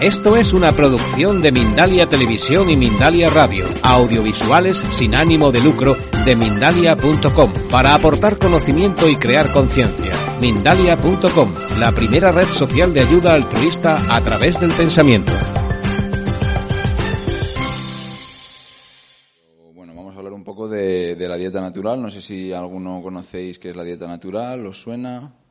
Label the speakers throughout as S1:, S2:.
S1: Esto es una producción de Mindalia Televisión y Mindalia Radio, audiovisuales sin ánimo de lucro de mindalia.com, para aportar conocimiento y crear conciencia. Mindalia.com, la primera red social de ayuda altruista a través del pensamiento.
S2: Bueno, vamos a hablar un poco de, de la dieta natural. No sé si alguno conocéis qué es la dieta natural, ¿os suena?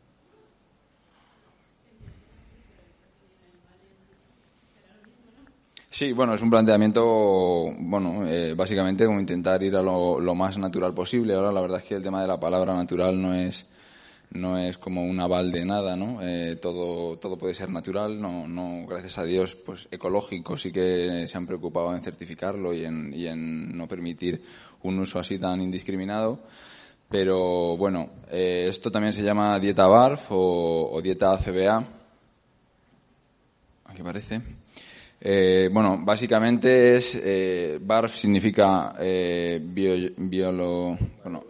S2: Sí, bueno, es un planteamiento, bueno, eh, básicamente como intentar ir a lo, lo, más natural posible. Ahora la verdad es que el tema de la palabra natural no es no es como un aval de nada, ¿no? Eh, todo todo puede ser natural, no no gracias a Dios, pues ecológico sí que se han preocupado en certificarlo y en y en no permitir un uso así tan indiscriminado. Pero bueno, eh, esto también se llama dieta BARF o, o dieta ACBA. Aquí parece. Eh, bueno, básicamente es eh, BARF significa eh, bio, biolo, bueno,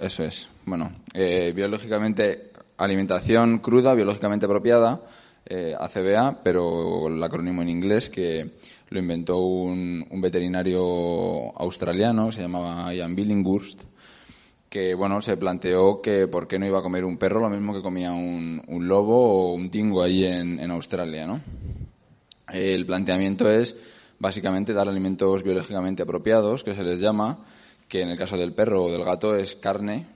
S2: eso es, bueno, eh, biológicamente alimentación cruda, biológicamente apropiada, eh, ACBA, pero el acrónimo en inglés que lo inventó un, un veterinario australiano, se llamaba Ian Billinghurst, que bueno se planteó que por qué no iba a comer un perro lo mismo que comía un, lobo o un tingo ahí en Australia, ¿no? El planteamiento es básicamente dar alimentos biológicamente apropiados, que se les llama, que en el caso del perro o del gato es carne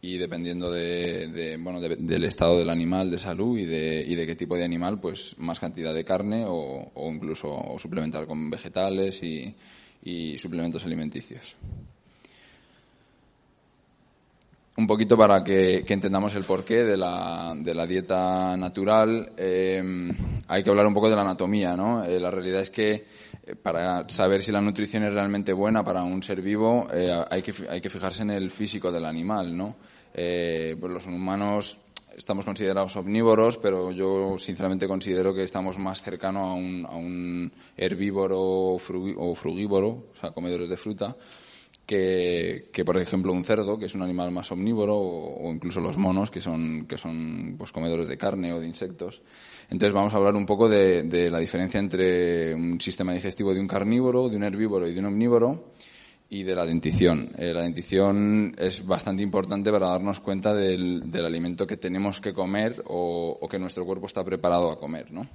S2: y dependiendo de, de bueno de, del estado del animal de salud y de, y de qué tipo de animal pues más cantidad de carne o, o incluso o suplementar con vegetales y, y suplementos alimenticios un poquito para que, entendamos el porqué de la, de la dieta natural, eh, hay que hablar un poco de la anatomía, ¿no? Eh, la realidad es que eh, para saber si la nutrición es realmente buena para un ser vivo, hay, que, hay que fijarse en el físico del animal, ¿no? pues los humanos estamos considerados omnívoros, pero yo sinceramente considero que estamos más cercanos a un, a un herbívoro o frugívoro, o sea, comedores de fruta, que, por ejemplo, un cerdo, que es un animal más omnívoro, o, incluso los monos, que son, que son pues, comedores de carne o de insectos. Entonces vamos a hablar un poco de, la diferencia entre un sistema digestivo de un carnívoro, de un herbívoro y de un omnívoro y de la dentición. Eh, la dentición es bastante importante para darnos cuenta del, del alimento que tenemos que comer o, o, que nuestro cuerpo está preparado a comer, ¿no?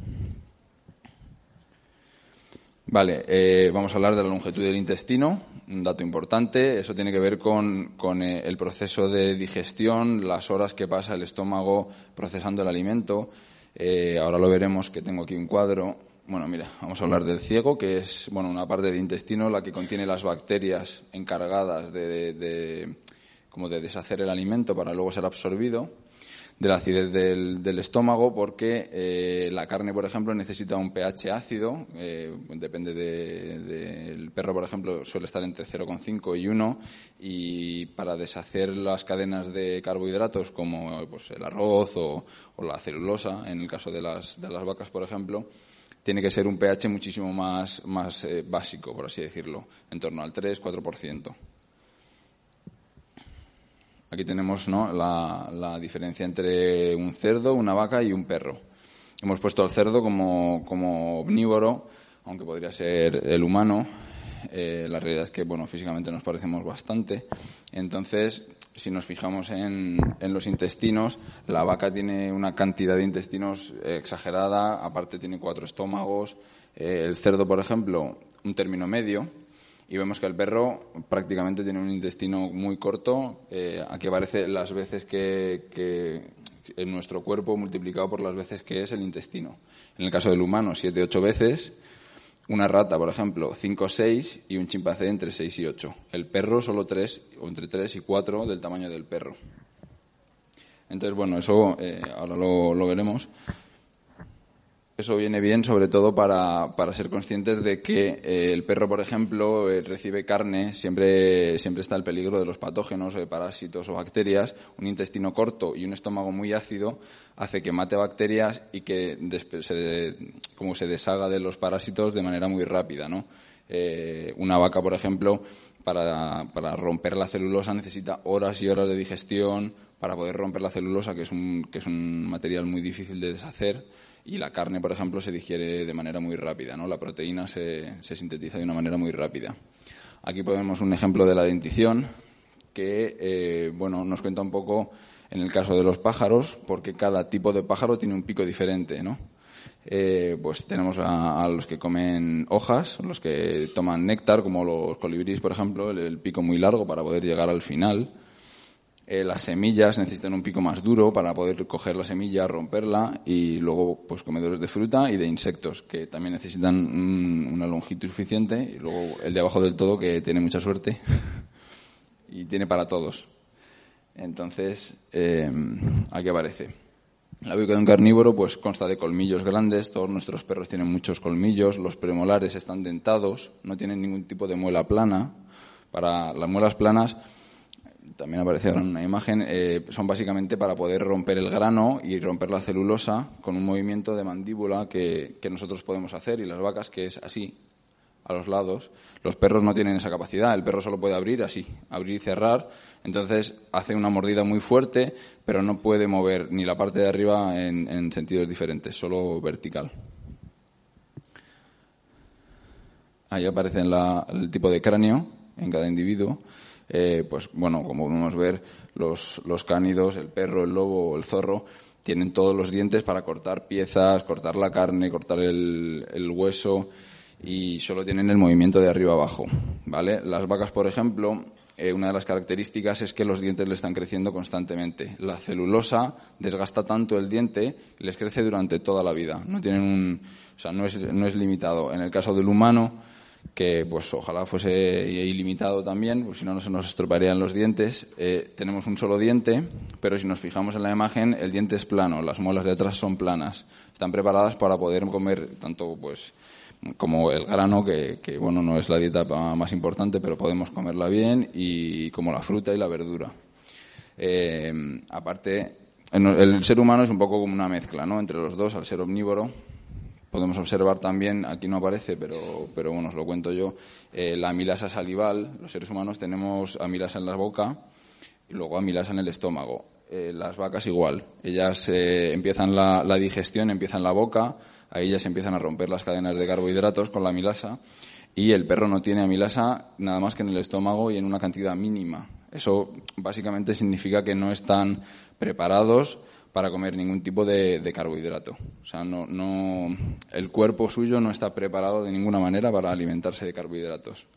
S2: Vale, eh, vamos a hablar de la longitud del intestino, un dato importante. Eso tiene que ver con, con eh, el proceso de digestión, las horas que pasa el estómago procesando el alimento. Eh, ahora lo veremos, que tengo aquí un cuadro. Bueno, mira, vamos a hablar del ciego, que es bueno una parte del intestino la que contiene las bacterias encargadas de, de, de como de deshacer el alimento para luego ser absorbido de la acidez del, del estómago porque eh, la carne, por ejemplo, necesita un pH ácido, eh, depende del de, perro, por ejemplo, suele estar entre 0,5 y 1 y para deshacer las cadenas de carbohidratos como pues, el arroz o, la celulosa, en el caso de las, de las vacas, por ejemplo, tiene que ser un pH muchísimo más, más eh, básico, por así decirlo, en torno al 3-4%. Aquí tenemos ¿no? la, diferencia entre un cerdo, una vaca y un perro. Hemos puesto al cerdo como, como omnívoro, aunque podría ser el humano. Eh, la realidad es que bueno, físicamente nos parecemos bastante. Entonces, si nos fijamos en, en, los intestinos, la vaca tiene una cantidad de intestinos exagerada, aparte tiene cuatro estómagos. Eh, el cerdo, por ejemplo, un término medio y vemos que el perro prácticamente tiene un intestino muy corto. Eh, aquí aparece las veces que, que, en nuestro cuerpo multiplicado por las veces que es el intestino. En el caso del humano, 7, 8 veces. Una rata, por ejemplo, 5 o 6 y un chimpancé entre 6 y 8. El perro solo 3 o entre 3 y 4 del tamaño del perro. Entonces, bueno, eso eh, ahora lo, lo veremos. Eso viene bien sobre todo para, ser conscientes de que eh, el perro, por ejemplo, eh, recibe carne, siempre, siempre está el peligro de los patógenos, de parásitos o bacterias. Un intestino corto y un estómago muy ácido hace que mate bacterias y que se, como se deshaga de los parásitos de manera muy rápida. ¿no? Eh, una vaca, por ejemplo, para, para romper la celulosa necesita horas y horas de digestión para poder romper la celulosa, que es un, que es un material muy difícil de deshacer y la carne, por ejemplo, se digiere de manera muy rápida, ¿no? La proteína se, se sintetiza de una manera muy rápida. Aquí ponemos un ejemplo de la dentición que, eh, bueno, nos cuenta un poco en el caso de los pájaros, porque cada tipo de pájaro tiene un pico diferente, ¿no? Eh, pues tenemos a, los que comen hojas, los que toman néctar, como los colibríes, por ejemplo, el pico muy largo para poder llegar al final. Eh, las semillas necesitan un pico más duro para poder coger la semilla, romperla y luego pues comedores de fruta y de insectos que también necesitan una longitud suficiente y luego el de abajo del todo que tiene mucha suerte y tiene para todos. Entonces, eh, aquí aparece. La boca de un carnívoro pues consta de colmillos grandes, todos nuestros perros tienen muchos colmillos, los premolares están dentados, no tienen ningún tipo de muela plana. Para las muelas planas también en una imagen, eh, son básicamente para poder romper el grano y romper la celulosa con un movimiento de mandíbula que, nosotros podemos hacer y las vacas que es así, a los lados. Los perros no tienen esa capacidad, el perro solo puede abrir así, abrir y cerrar, entonces hace una mordida muy fuerte, pero no puede mover ni la parte de arriba en, sentidos diferentes, solo vertical. Ahí aparece el tipo de cráneo en cada individuo eh, pues bueno, como podemos ver, los, los cánidos, el perro, el lobo o el zorro, tienen todos los dientes para cortar piezas, cortar la carne, cortar el, el hueso y solo tienen el movimiento de arriba abajo, ¿vale? Las vacas, por ejemplo, eh, una de las características es que los dientes le están creciendo constantemente. La celulosa desgasta tanto el diente les crece durante toda la vida. No tienen un, o sea, no es, no es limitado. En el caso del humano, que pues ojalá fuese ilimitado también, pues si no, no se nos estropearían los dientes. Eh, tenemos un solo diente, pero si nos fijamos en la imagen, el diente es plano, las muelas de atrás son planas. Están preparadas para poder comer tanto pues como el grano, que, bueno, no es la dieta más importante, pero podemos comerla bien, y como la fruta y la verdura. Eh, aparte, el ser humano es un poco como una mezcla, ¿no? Entre los dos, al ser omnívoro, Podemos observar también, aquí no aparece, pero, pero bueno, os lo cuento yo, eh, la amilasa salival. Los seres humanos tenemos amilasa en la boca y luego amilasa en el estómago. Eh, las vacas igual. Ellas eh, empiezan la, la, digestión, empiezan la boca, ahí ya se empiezan a romper las cadenas de carbohidratos con la amilasa y el perro no tiene amilasa nada más que en el estómago y en una cantidad mínima. Eso básicamente significa que no están preparados para comer ningún tipo de, carbohidrato. O sea, no, no, el cuerpo suyo no está preparado de ninguna manera para alimentarse de carbohidratos.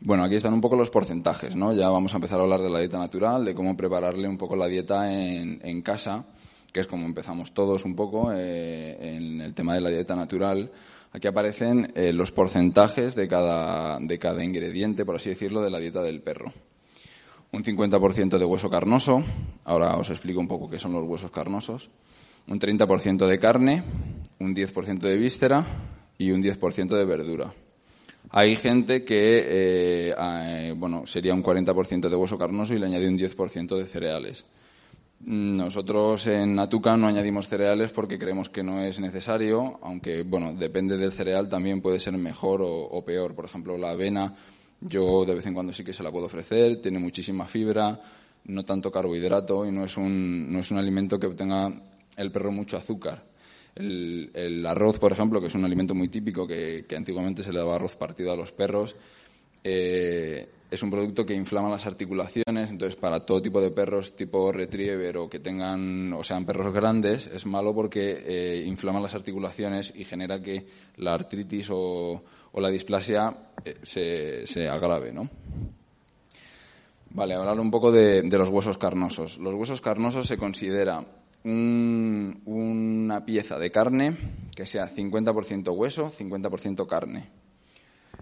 S2: Bueno, aquí están un poco los porcentajes, ¿no? Ya vamos a empezar a hablar de la dieta natural, de cómo prepararle un poco la dieta en, casa, que es como empezamos todos un poco eh, en el tema de la dieta natural. Aquí aparecen eh, los porcentajes de cada, de cada ingrediente, por así decirlo, de la dieta del perro un 50% de hueso carnoso, ahora os explico un poco qué son los huesos carnosos, un 30% de carne, un 10% de víscera y un 10% de verdura. Hay gente que, eh, eh, bueno, sería un 40% de hueso carnoso y le añade un 10% de cereales. Nosotros en Natuca no añadimos cereales porque creemos que no es necesario, aunque, bueno, depende del cereal, también puede ser mejor o peor. Por ejemplo, la avena yo de vez en cuando sí que se la puedo ofrecer, tiene muchísima fibra, no tanto carbohidrato y no es un, no es un alimento que tenga el perro mucho azúcar. El, arroz, por ejemplo, que es un alimento muy típico que, antiguamente se le daba arroz partido a los perros, eh, es un producto que inflama las articulaciones, entonces para todo tipo de perros tipo retriever o que tengan o sean perros grandes es malo porque eh, inflama las articulaciones y genera que la artritis o, o la displasia eh, se, se, agrave, ¿no? Vale, hablar un poco de, los huesos carnosos. Los huesos carnosos se considera una pieza de carne que sea 50% hueso, 50% carne.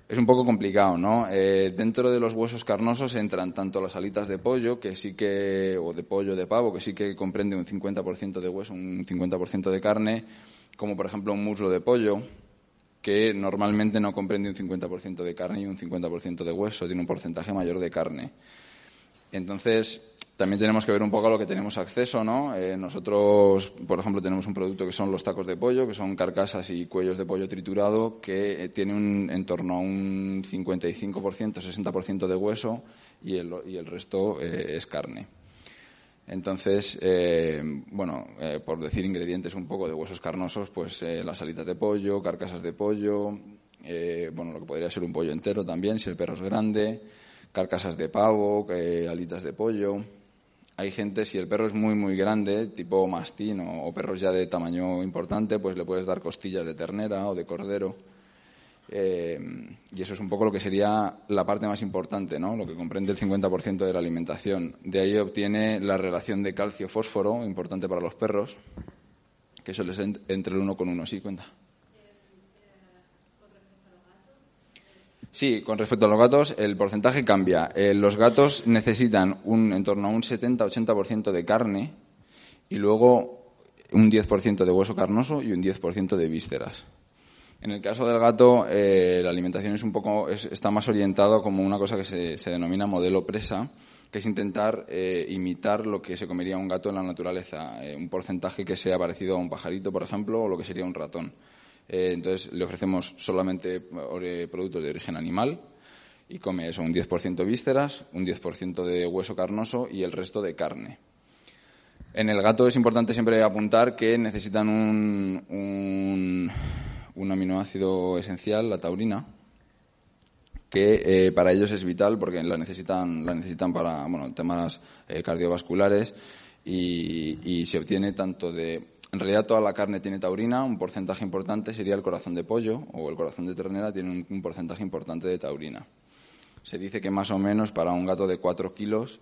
S2: es un poco complicado, ¿no? Eh, dentro de los huesos carnosos entran tanto las alitas de pollo, que sí que, o de pollo, de pavo, que sí que comprende un 50% de hueso, un 50% de carne, como por ejemplo un muslo de pollo, que normalmente no comprende un 50% de carne y un 50% de hueso, tiene un porcentaje mayor de carne. Entonces, también tenemos que ver un poco a lo que tenemos acceso, ¿no? Eh, nosotros, por ejemplo, tenemos un producto que son los tacos de pollo, que son carcasas y cuellos de pollo triturado, que eh, tiene un, en torno a un 55%, 60% de hueso y el, y el resto eh, es carne. Entonces, bueno, por decir ingredientes un poco de huesos carnosos, pues las alitas de pollo, carcasas de pollo, bueno, lo que podría ser un pollo entero también, si el perro es grande, carcasas de pavo, alitas de pollo, hay gente, si el perro es muy, muy grande, tipo mastín o, perros ya de tamaño importante, pues le puedes dar costillas de ternera o de cordero. Eh, y eso es un poco lo que sería la parte más importante, ¿no? lo que comprende el 50% de la alimentación. De ahí obtiene la relación de calcio-fósforo, importante para los perros, que suele ser entre el uno con uno. Sí, cuenta. Sí, con respecto a los gatos, el porcentaje cambia. Eh, los gatos necesitan un, en torno a un 70-80% de carne y luego un 10% de hueso carnoso y un 10% de vísceras. En el caso del gato, eh, la alimentación es un poco, está más orientado como una cosa que se, denomina modelo presa, que es intentar eh, imitar lo que se comería un gato en la naturaleza, un porcentaje que sea parecido a un pajarito, por ejemplo, o lo que sería un ratón. Eh, entonces le ofrecemos solamente eh, productos de origen animal y come eso, un 10% vísceras, un 10% de hueso carnoso y el resto de carne. En el gato es importante siempre apuntar que necesitan un, un, aminoácido esencial, la taurina, que eh, para ellos es vital porque la necesitan, la necesitan para bueno, temas cardiovasculares y se obtiene tanto de en realidad toda la carne tiene taurina, un porcentaje importante sería el corazón de pollo o el corazón de ternera tiene un, porcentaje importante de taurina. Se dice que más o menos para un gato de 4 kilos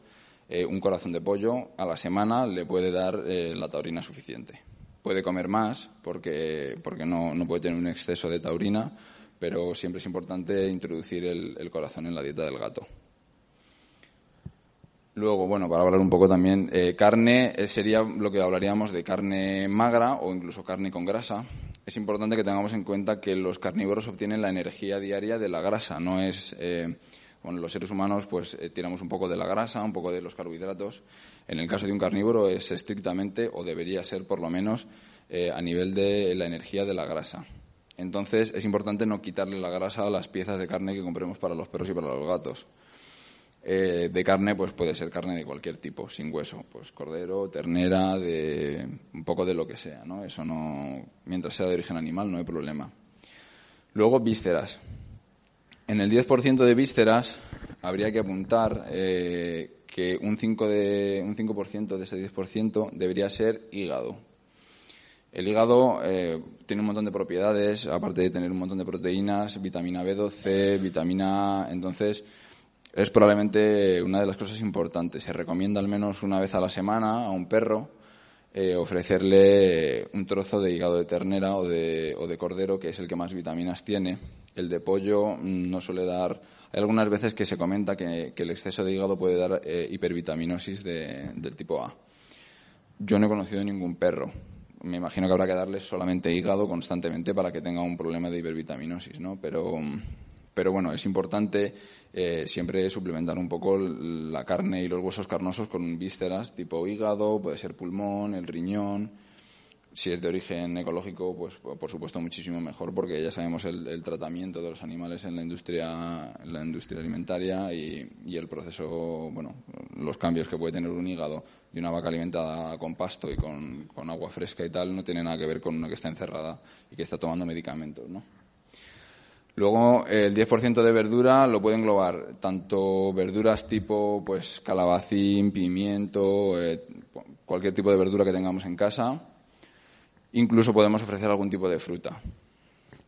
S2: eh, un corazón de pollo a la semana le puede dar eh, la taurina suficiente. Puede comer más porque, porque no, puede tener un exceso de taurina, pero siempre es importante introducir el corazón en la dieta del gato. Luego, bueno, para hablar un poco también, eh, carne eh, sería lo que hablaríamos de carne magra o incluso carne con grasa. Es importante que tengamos en cuenta que los carnívoros obtienen la energía diaria de la grasa, no es... Eh, bueno, los seres humanos pues tiramos un poco de la grasa, un poco de los carbohidratos. En el caso de un carnívoro es estrictamente, o debería ser por lo menos, a nivel de la energía de la grasa. Entonces es importante no quitarle la grasa a las piezas de carne que compremos para los perros y para los gatos. Eh, de carne, pues puede ser carne de cualquier tipo, sin hueso, pues cordero, ternera, de un poco de lo que sea, ¿no? Eso no, mientras sea de origen animal, no hay problema. Luego, vísceras. En el 10% de vísceras habría que apuntar eh, que un 5%, de, un 5 de ese 10% debería ser hígado. El hígado eh, tiene un montón de propiedades, aparte de tener un montón de proteínas, vitamina B12, vitamina A, entonces es probablemente una de las cosas importantes. Se recomienda al menos una vez a la semana a un perro eh, ofrecerle un trozo de hígado de ternera o de, o de, cordero, que es el que más vitaminas tiene. El de pollo mm, no suele dar. Hay algunas veces que se comenta que, el exceso de hígado puede dar eh, hipervitaminosis del tipo A. Yo no he conocido ningún perro. Me imagino que habrá que darle solamente hígado constantemente para que tenga un problema de hipervitaminosis, ¿no? Pero, pero bueno, es importante eh, siempre suplementar un poco la carne y los huesos carnosos con vísceras tipo hígado, puede ser pulmón, el riñón. Si es de origen ecológico, pues por supuesto muchísimo mejor, porque ya sabemos el, tratamiento de los animales en la industria, la industria alimentaria y, el proceso, bueno, los cambios que puede tener un hígado de una vaca alimentada con pasto y con, con agua fresca y tal, no tiene nada que ver con una que está encerrada y que está tomando medicamentos, ¿no? Luego el 10% de verdura lo puede englobar tanto verduras tipo pues calabacín, pimiento, eh, cualquier tipo de verdura que tengamos en casa. Incluso podemos ofrecer algún tipo de fruta.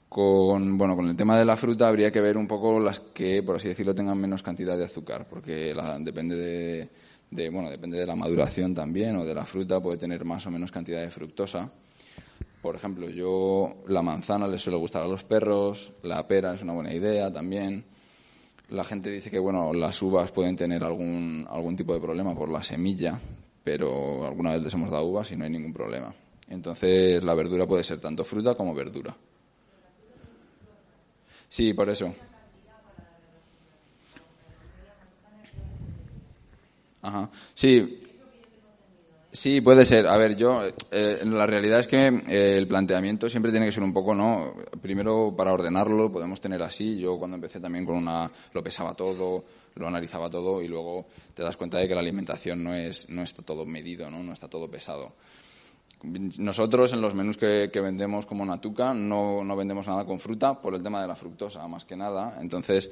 S2: Con, bueno, con el tema de la fruta habría que ver un poco las que, por así decirlo, tengan menos cantidad de azúcar, porque depende de, de, bueno, depende de la maduración también o de la fruta, puede tener más o menos cantidad de fructosa Por ejemplo, yo la manzana les suele gustar a los perros, la pera es una buena idea también. La gente dice que bueno, las uvas pueden tener algún, algún tipo de problema por la semilla, pero alguna vez les hemos dado uvas y no hay ningún problema. Entonces la verdura puede ser tanto fruta como verdura. Sí, por eso. Ajá. Sí, Sí, puede ser. A ver, yo, eh, la realidad es que eh, el planteamiento siempre tiene que ser un poco, ¿no? Primero, para ordenarlo, podemos tener así. Yo cuando empecé también con una, lo pesaba todo, lo analizaba todo y luego te das cuenta de que la alimentación no es, no está todo medido, ¿no? No está todo pesado. Nosotros en los menús que, vendemos como Natuca no, vendemos nada con fruta por el tema de la fructosa, más que nada. Entonces,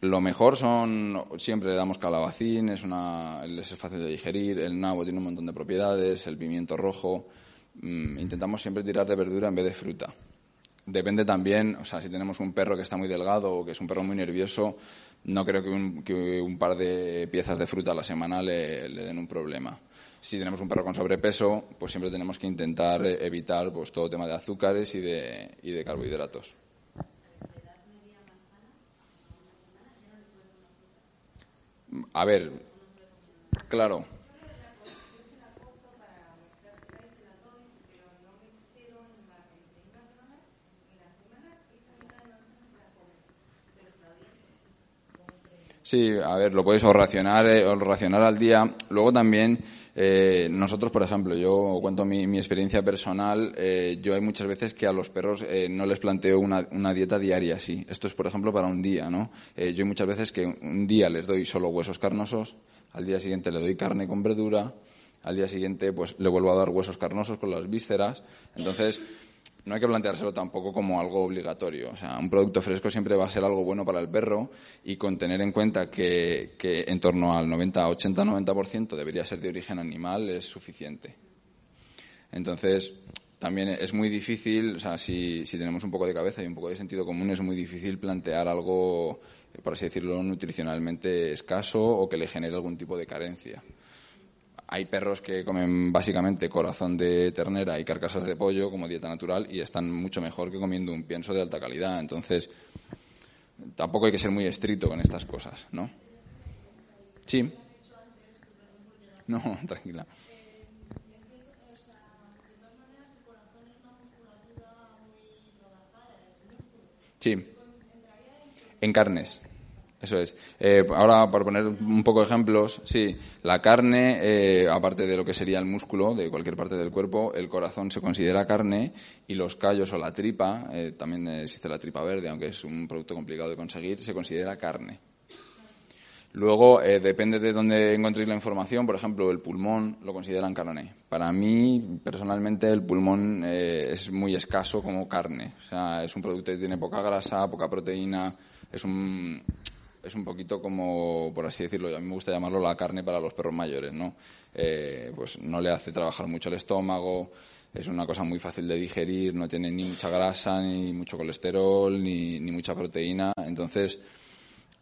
S2: lo mejor son, siempre le damos calabacín, es, una, fácil de digerir, el nabo tiene un montón de propiedades, el pimiento rojo. Mm, intentamos siempre tirar de verdura en vez de fruta. Depende también, o sea, si tenemos un perro que está muy delgado o que es un perro muy nervioso, no creo que un, par de piezas de fruta a la semana le, den un problema. Si tenemos un perro con sobrepeso, pues siempre tenemos que intentar evitar pues, todo tema de azúcares y de, y de carbohidratos. A ver, claro. Sí, a ver, lo puedes o racionar, eh, o racionar al día. Luego también, eh, nosotros, por ejemplo, yo cuento mi, mi experiencia personal, eh, yo hay muchas veces que a los perros eh, no les planteo una, una, dieta diaria así. Esto es, por ejemplo, para un día, ¿no? Eh, yo hay muchas veces que un día les doy solo huesos carnosos, al día siguiente le doy carne con verdura, al día siguiente pues le vuelvo a dar huesos carnosos con las vísceras. Entonces, no hay que planteárselo tampoco como algo obligatorio. O sea, un producto fresco siempre va a ser algo bueno para el perro y con tener en cuenta que, en torno al 90, 80, 90% debería ser de origen animal es suficiente. Entonces, también es muy difícil, o sea, si, si tenemos un poco de cabeza y un poco de sentido común, es muy difícil plantear algo, por así decirlo, nutricionalmente escaso o que le genere algún tipo de carencia hay perros que comen básicamente corazón de ternera y carcasas de pollo como dieta natural y están mucho mejor que comiendo un pienso de alta calidad. Entonces, tampoco hay que ser muy estricto con estas cosas, ¿no? Sí. No, tranquila. Sí. En carnes. Eso es. Eh, ahora, por poner un poco de ejemplos, sí, la carne, eh, aparte de lo que sería el músculo de cualquier parte del cuerpo, el corazón se considera carne y los callos o la tripa, eh, también existe la tripa verde, aunque es un producto complicado de conseguir, se considera carne. Luego, eh, depende de dónde encontréis la información, por ejemplo, el pulmón lo consideran carne. Para mí, personalmente, el pulmón eh, es muy escaso como carne. O sea, es un producto que tiene poca grasa, poca proteína, es un, es un poquito como, por así decirlo, a mí me gusta llamarlo la carne para los perros mayores, ¿no? Eh, pues no le hace trabajar mucho el estómago, es una cosa muy fácil de digerir, no tiene ni mucha grasa, ni mucho colesterol, ni, ni mucha proteína. Entonces,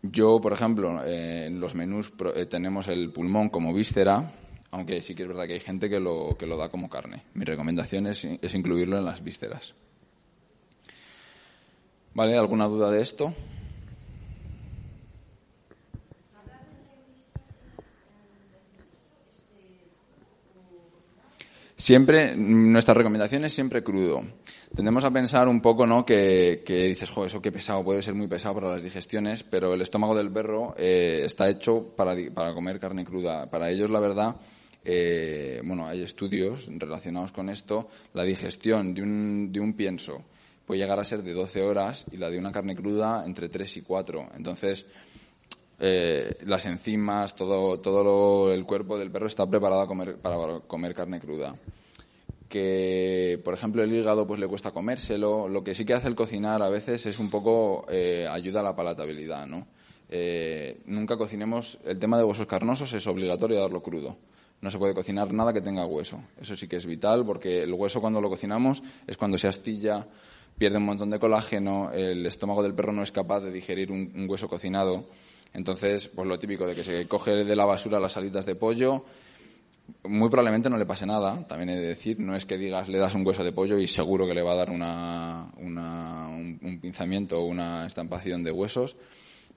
S2: yo, por ejemplo, eh, en los menús eh, tenemos el pulmón como víscera, aunque sí que es verdad que hay gente que lo, que lo da como carne. Mi recomendación es, es incluirlo en las vísceras. ¿Vale? ¿Alguna duda de esto? Siempre, nuestra recomendación es siempre crudo. Tendemos a pensar un poco, ¿no? Que, que dices, jo, eso qué pesado, puede ser muy pesado para las digestiones, pero el estómago del perro eh, está hecho para, para, comer carne cruda. Para ellos, la verdad, eh, bueno, hay estudios relacionados con esto. La digestión de un, de un pienso puede llegar a ser de 12 horas y la de una carne cruda entre 3 y 4. Entonces, eh, las enzimas, todo, todo lo, el cuerpo del perro está preparado a comer, para comer carne cruda. Que, por ejemplo, el hígado pues le cuesta comérselo. Lo que sí que hace el cocinar a veces es un poco eh, ayuda a la palatabilidad, ¿no? Eh, nunca cocinemos. El tema de huesos carnosos es obligatorio darlo crudo. No se puede cocinar nada que tenga hueso. Eso sí que es vital porque el hueso cuando lo cocinamos es cuando se astilla, pierde un montón de colágeno, el estómago del perro no es capaz de digerir un, un hueso cocinado entonces, pues lo típico de que se coge de la basura las alitas de pollo, muy probablemente no le pase nada, también he de decir. No es que digas, le das un hueso de pollo y seguro que le va a dar una, un, pinzamiento o una estampación de huesos,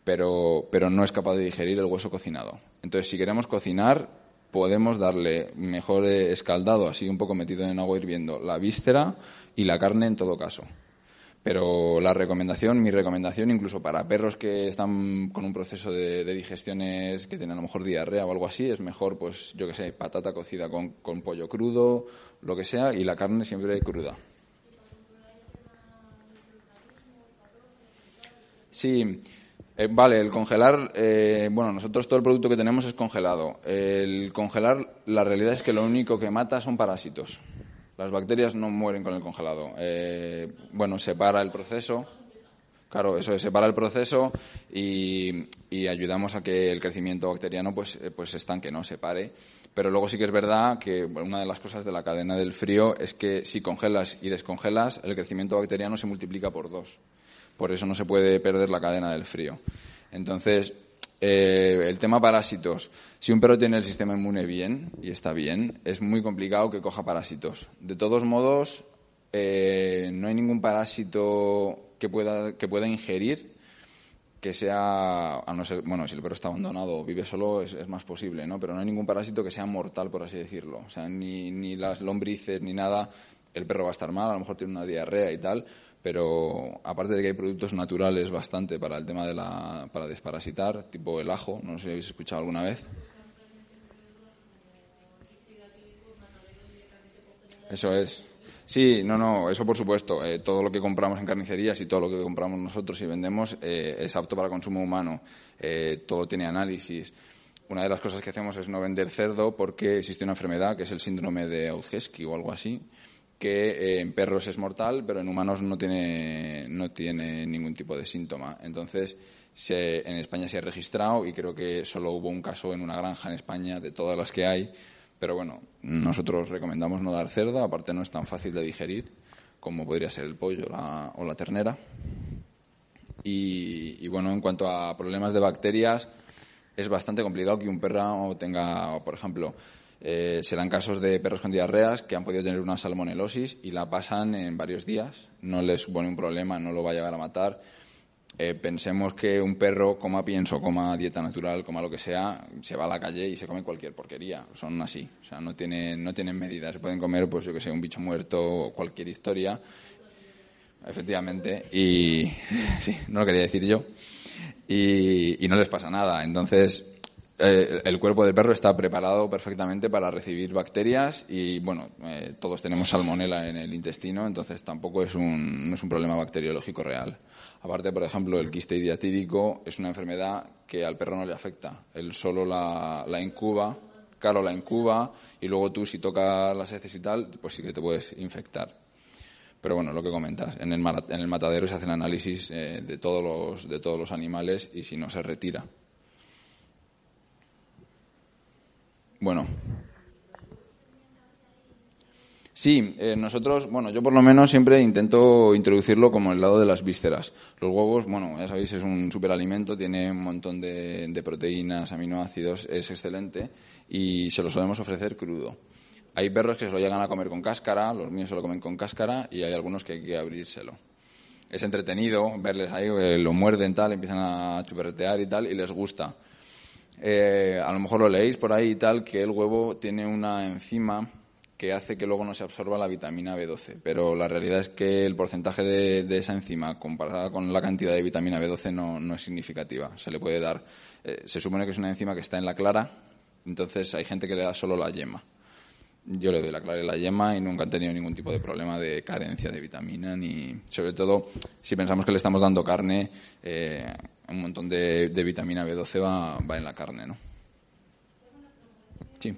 S2: pero, pero no es capaz de digerir el hueso cocinado. Entonces, si queremos cocinar, podemos darle mejor escaldado, así un poco metido en agua hirviendo, la víscera y la carne en todo caso. Pero la recomendación, mi recomendación, incluso para perros que están con un proceso de, digestiones que tienen a lo mejor diarrea o algo así, es mejor, pues, yo que sé, patata cocida con, con pollo crudo, lo que sea, y la carne siempre cruda. Sí, eh, vale, el congelar, eh, bueno, nosotros todo el producto que tenemos es congelado. El congelar, la realidad es que lo único que mata son parásitos. Las bacterias no mueren con el congelado. Eh, bueno, separa el proceso. Claro, eso es, separa el proceso y, ayudamos a que el crecimiento bacteriano pues, pues se estanque, ¿no? Se pare. Pero luego sí que es verdad que una de las cosas de la cadena del frío es que si congelas y descongelas, el crecimiento bacteriano se multiplica por dos. Por eso no se puede perder la cadena del frío. Entonces, eh, el tema parásitos. Si un perro tiene el sistema inmune bien y está bien, es muy complicado que coja parásitos. De todos modos, eh, no hay ningún parásito que pueda, que pueda ingerir que sea, a no ser, bueno, si el perro está abandonado o vive solo es, más posible, ¿no? Pero no hay ningún parásito que sea mortal, por así decirlo. O sea, ni, ni las lombrices ni nada, el perro va a estar mal, a lo mejor tiene una diarrea y tal, pero aparte de que hay productos naturales bastante para el tema de la para desparasitar, tipo el ajo, no sé si habéis escuchado alguna vez. Eso es. Sí, no, no, eso por supuesto. Eh, todo lo que compramos en carnicerías y todo lo que compramos nosotros y vendemos eh, es apto para consumo humano. Eh, todo tiene análisis. Una de las cosas que hacemos es no vender cerdo porque existe una enfermedad que es el síndrome de Audgesky o algo así, que eh, en perros es mortal, pero en humanos no tiene, no tiene ningún tipo de síntoma. Entonces, se, en España se ha registrado y creo que solo hubo un caso en una granja en España de todas las que hay. Pero bueno, nosotros recomendamos no dar cerdo, aparte no es tan fácil de digerir como podría ser el pollo o la ternera. Y, y, bueno, en cuanto a problemas de bacterias, es bastante complicado que un perro tenga, por ejemplo, eh, se dan casos de perros con diarreas que han podido tener una salmonelosis y la pasan en varios días. No les supone un problema, no lo va a llegar a matar. Eh, pensemos que un perro coma pienso, coma dieta natural, coma lo que sea, se va a la calle y se come cualquier porquería. Son así. O sea, no tienen, no tienen medidas. Se pueden comer, pues yo que sé, un bicho muerto o cualquier historia. Efectivamente. Y sí, no lo quería decir yo. Y, y no les pasa nada. Entonces, eh, el cuerpo del perro está preparado perfectamente para recibir bacterias y, bueno, eh, todos tenemos salmonela en el intestino, entonces tampoco es un, no es un problema bacteriológico real. Aparte, por ejemplo, el quiste diatídico es una enfermedad que al perro no le afecta. Él solo la, la incuba, claro, la incuba y luego tú si tocas las heces y tal, pues sí que te puedes infectar. Pero bueno, lo que comentas, en el, en el matadero se hacen análisis eh, de, todos los, de todos los animales y si no se retira. Bueno. Sí, eh, nosotros, bueno, yo por lo menos siempre intento introducirlo como el lado de las vísceras. Los huevos, bueno, ya sabéis, es un superalimento, tiene un montón de, de proteínas, aminoácidos, es excelente y se lo solemos ofrecer crudo. Hay perros que se lo llegan a comer con cáscara, los míos se lo comen con cáscara y hay algunos que hay que abrírselo. Es entretenido verles ahí, eh, lo muerden tal, empiezan a chuperretear y tal y les gusta. Eh, a lo mejor lo leéis por ahí y tal, que el huevo tiene una enzima que hace que luego no se absorba la vitamina B12. Pero la realidad es que el porcentaje de, esa enzima comparada con la cantidad de vitamina B12 no, es significativa. Se le puede dar. Eh, se supone que es una enzima que está en la clara, entonces hay gente que le da solo la yema. Yo le doy la clara y la yema y nunca han tenido ningún tipo de problema de carencia de vitamina, ni sobre todo si pensamos que le estamos dando carne. Eh, un montón de, vitamina B12 va, va, en la carne, ¿no? Sí.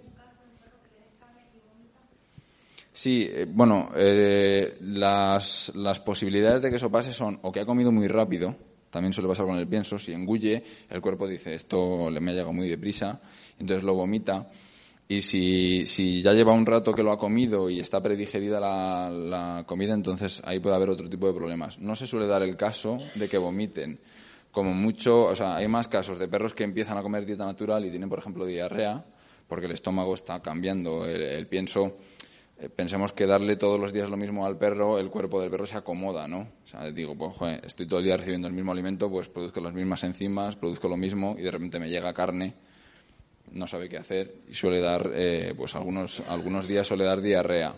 S2: Sí, eh, bueno, eh, las, las posibilidades de que eso pase son o que ha comido muy rápido, también suele pasar con el pienso, si engulle, el cuerpo dice esto le me ha llegado muy deprisa, entonces lo vomita. Y si, si ya lleva un rato que lo ha comido y está predigerida la, comida, entonces ahí puede haber otro tipo de problemas. No se suele dar el caso de que vomiten como mucho, o sea, hay más casos de perros que empiezan a comer dieta natural y tienen, por ejemplo, diarrea, porque el estómago está cambiando. El, pienso, eh, pensemos que darle todos los días lo mismo al perro, el cuerpo del perro se acomoda, ¿no? O sea, digo, pues, estoy todo el día recibiendo el mismo alimento, pues produzco las mismas enzimas, produzco lo mismo y de repente me llega carne, no sabe qué hacer y suele dar, eh, pues algunos, algunos días suele dar diarrea.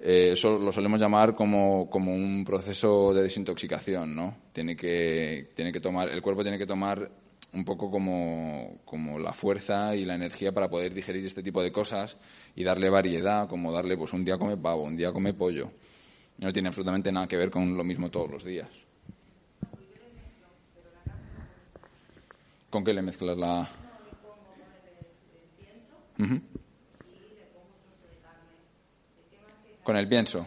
S2: Eh, eso lo solemos llamar como, como, un proceso de desintoxicación, ¿no? Tiene que, tiene que tomar, el cuerpo tiene que tomar un poco como, como, la fuerza y la energía para poder digerir este tipo de cosas y darle variedad, como darle, pues un día come pavo, un día come pollo. no tiene absolutamente nada que ver con lo mismo todos los días. ¿Con qué le mezclas la...? Con el pienso.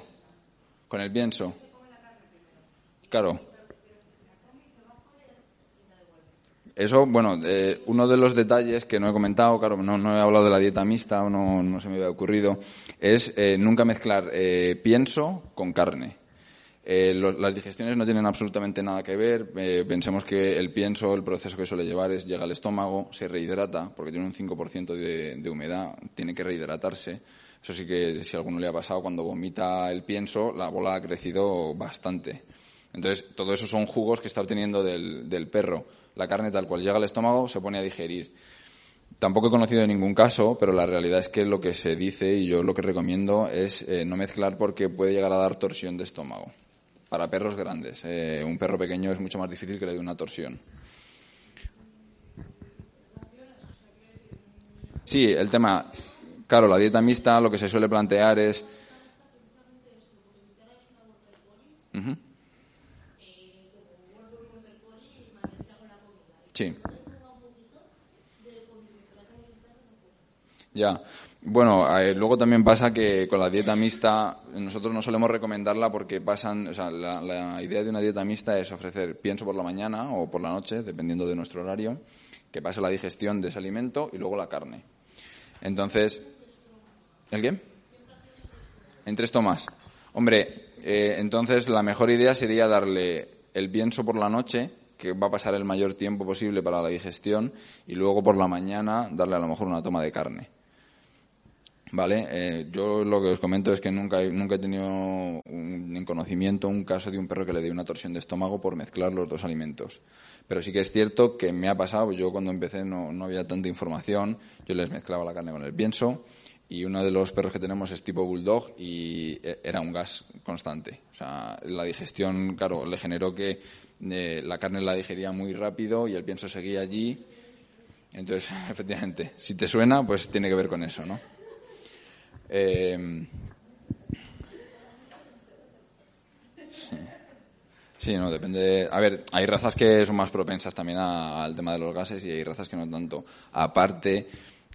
S2: Con el pienso. Claro. Eso, bueno, eh, uno de los detalles que no he comentado, claro, no, no he hablado de la dieta mixta, no, no se me había ocurrido, es eh, nunca mezclar eh, pienso con carne. Las digestiones no tienen absolutamente nada que ver. pensemos que el pienso, el proceso que suele llevar es llega al estómago, se rehidrata, porque tiene un 5% de, de humedad, tiene que rehidratarse. Eso sí que si a alguno le ha pasado, cuando vomita el pienso, la bola ha crecido bastante. Entonces, todo eso son jugos que está obteniendo del, del perro la carne tal cual llega al estómago se pone a digerir. Tampoco he conocido ningún caso, pero la realidad es que lo que se dice y yo lo que recomiendo es eh, no mezclar porque puede llegar a dar torsión de estómago. Para perros grandes. Eh, un perro pequeño es mucho más difícil que le dé una torsión. Sí, el tema, claro, la dieta mixta lo que se suele plantear es... Sí. Ya. Bueno, eh, luego también pasa que con la dieta mixta nosotros no solemos recomendarla porque pasan, o sea, la, idea de una dieta mixta es ofrecer pienso por la mañana o por la noche, dependiendo de nuestro horario, que pase la digestión de ese alimento y luego la carne. Entonces, ¿el qué? En tres tomas. Hombre, eh, entonces la mejor idea sería darle el pienso por la noche que va a pasar el mayor tiempo posible para la digestión y luego por la mañana darle a lo mejor una toma de carne. ¿Vale? Eh, yo lo que os comento es que nunca, nunca he tenido un, en conocimiento un caso de un perro que le dé una torsión de estómago por mezclar los dos alimentos. Pero sí que es cierto que me ha pasado, yo cuando empecé no, no había tanta información, yo les mezclaba la carne con el pienso y uno de los perros que tenemos es tipo bulldog y e, era un gas constante. O sea, la digestión, claro, le generó que la carne la digería muy rápido y el pienso seguía allí. Entonces, efectivamente, si te suena, pues tiene que ver con eso, ¿no? Eh, sí. no, depende. A ver, hay razas que son más propensas también al tema de los gases y hay razas que no tanto. Aparte,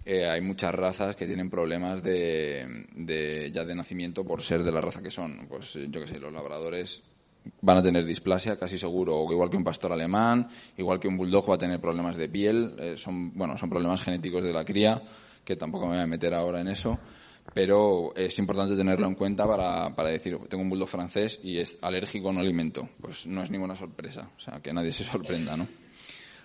S2: eh, hay muchas razas que tienen problemas de, de, ya de nacimiento por ser de la raza que son. Pues yo qué sé, los labradores van a tener displasia casi seguro, igual que un pastor alemán, igual que un bulldog va a tener problemas de piel, eh, son, bueno, son problemas genéticos de la cría, que tampoco me voy a meter ahora en eso, pero es importante tenerlo en cuenta para, para decir, tengo un bulldog francés y es alérgico a un alimento, pues no es ninguna sorpresa, o sea, que nadie se sorprenda, ¿no?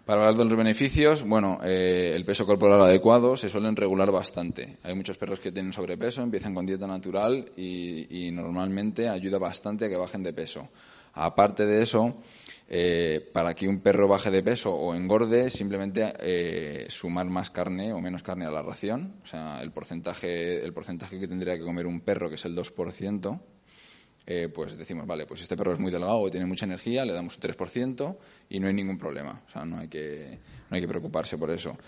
S2: Para hablar de los beneficios, bueno, eh, el peso corporal adecuado se suelen regular bastante. Hay muchos perros que tienen sobrepeso, empiezan con dieta natural y, normalmente ayuda bastante a que bajen de peso. Aparte de eso, eh, para que un perro baje de peso o engorde, simplemente eh, sumar más carne o menos carne a la ración. O sea, el porcentaje, el porcentaje que tendría que comer un perro, que es el 2%, eh, pues decimos, vale, pues este perro es muy delgado, tiene mucha energía, le damos un 3% y no hay ningún problema. O sea, no hay que, no hay que preocuparse por eso.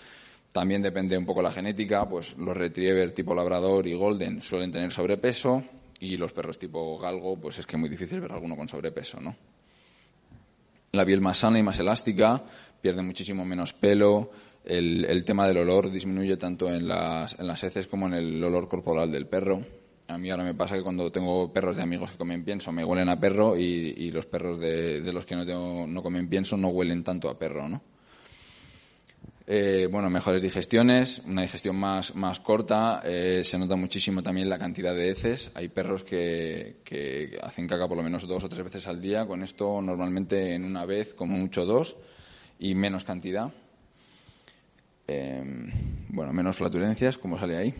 S2: También depende un poco la genética, pues los retriever tipo labrador y golden suelen tener sobrepeso y los perros tipo galgo, pues es que es muy difícil ver alguno con sobrepeso, ¿no? La piel más sana y más elástica, pierde muchísimo menos pelo, el, el tema del olor disminuye tanto en las, en las heces como en el olor corporal del perro a mí ahora me pasa que cuando tengo perros de amigos que comen pienso me huelen a perro y, los perros de, los que no, no comen pienso no huelen tanto a perro, ¿no? Eh, bueno, mejores digestiones, una digestión más, más corta, eh, se nota muchísimo también la cantidad de heces. Hay perros que, que hacen caca por lo menos dos o tres veces al día, con esto normalmente en una vez, como mucho dos, y menos cantidad. Em, bueno, menos flatulencias, como sale ahí.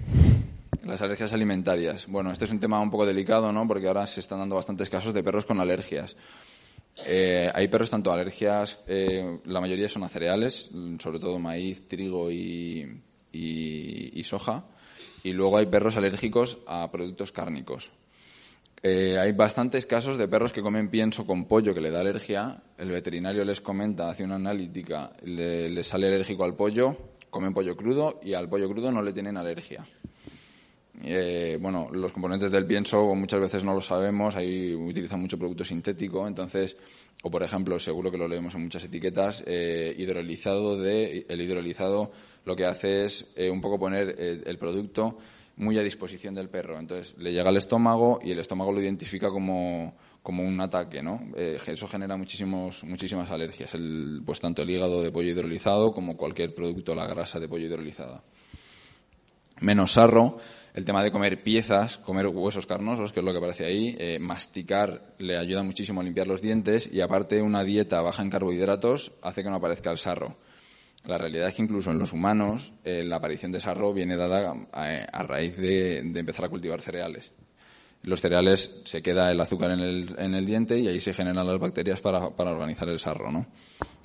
S2: Las alergias alimentarias. Bueno, este es un tema un poco delicado, ¿no? Porque ahora se están dando bastantes casos de perros con alergias. Eh, hay perros tanto alergias, eh, la mayoría son a cereales, sobre todo maíz, trigo y, soja. Y luego hay perros alérgicos a productos cárnicos. Eh, hay bastantes casos de perros que comen pienso con pollo que le da alergia. El veterinario les comenta, hace una analítica, le, sale alérgico al pollo, comen pollo crudo y al pollo crudo no le tienen alergia. Eh, bueno, los componentes del pienso muchas veces no lo sabemos, ahí utilizan mucho producto sintético, entonces, o por ejemplo, seguro que lo leemos en muchas etiquetas, eh, hidrolizado de, el hidrolizado lo que hace es eh, un poco poner el producto muy a disposición del perro, entonces le llega al estómago y el estómago lo identifica como, como un ataque, ¿no? eso genera muchísimos, muchísimas alergias, el, pues tanto el hígado de pollo hidrolizado como cualquier producto, la grasa de pollo hidrolizada. Menos sarro, el tema de comer piezas, comer huesos carnosos, que es lo que aparece ahí, eh, masticar le ayuda muchísimo a limpiar los dientes y aparte una dieta baja en carbohidratos hace que no aparezca el sarro. La realidad es que incluso en los humanos eh, la aparición de sarro viene dada a, raíz de, empezar a cultivar cereales. Los cereales se queda el azúcar en el, diente y ahí se generan las bacterias para, organizar el sarro, ¿no?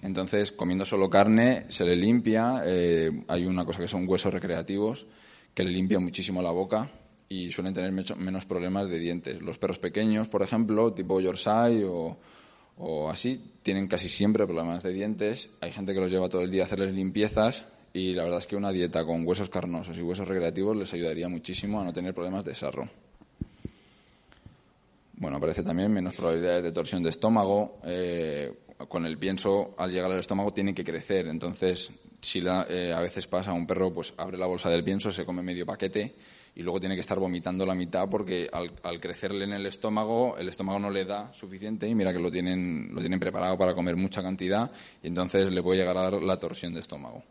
S2: Entonces, comiendo solo carne se le limpia. Eh, hay una cosa que son huesos recreativos que le limpia muchísimo la boca y suelen tener menos problemas de dientes. Los perros pequeños, por ejemplo, tipo Yorkshire o, o así, tienen casi siempre problemas de dientes. Hay gente que los lleva todo el día a hacerles limpiezas y la verdad es que una dieta con huesos carnosos y huesos recreativos les ayudaría muchísimo a no tener problemas de sarro. Bueno, aparece también menos probabilidades de torsión de estómago. Eh, con el pienso, al llegar al estómago, tiene que crecer. Entonces, si eh, a veces pasa un perro, pues abre la bolsa del pienso, se come medio paquete y luego tiene que estar vomitando la mitad porque al, crecerle en el estómago, el estómago no le da suficiente y mira que lo tienen, lo tienen preparado para comer mucha cantidad y entonces le puede llegar a dar la torsión de estómago.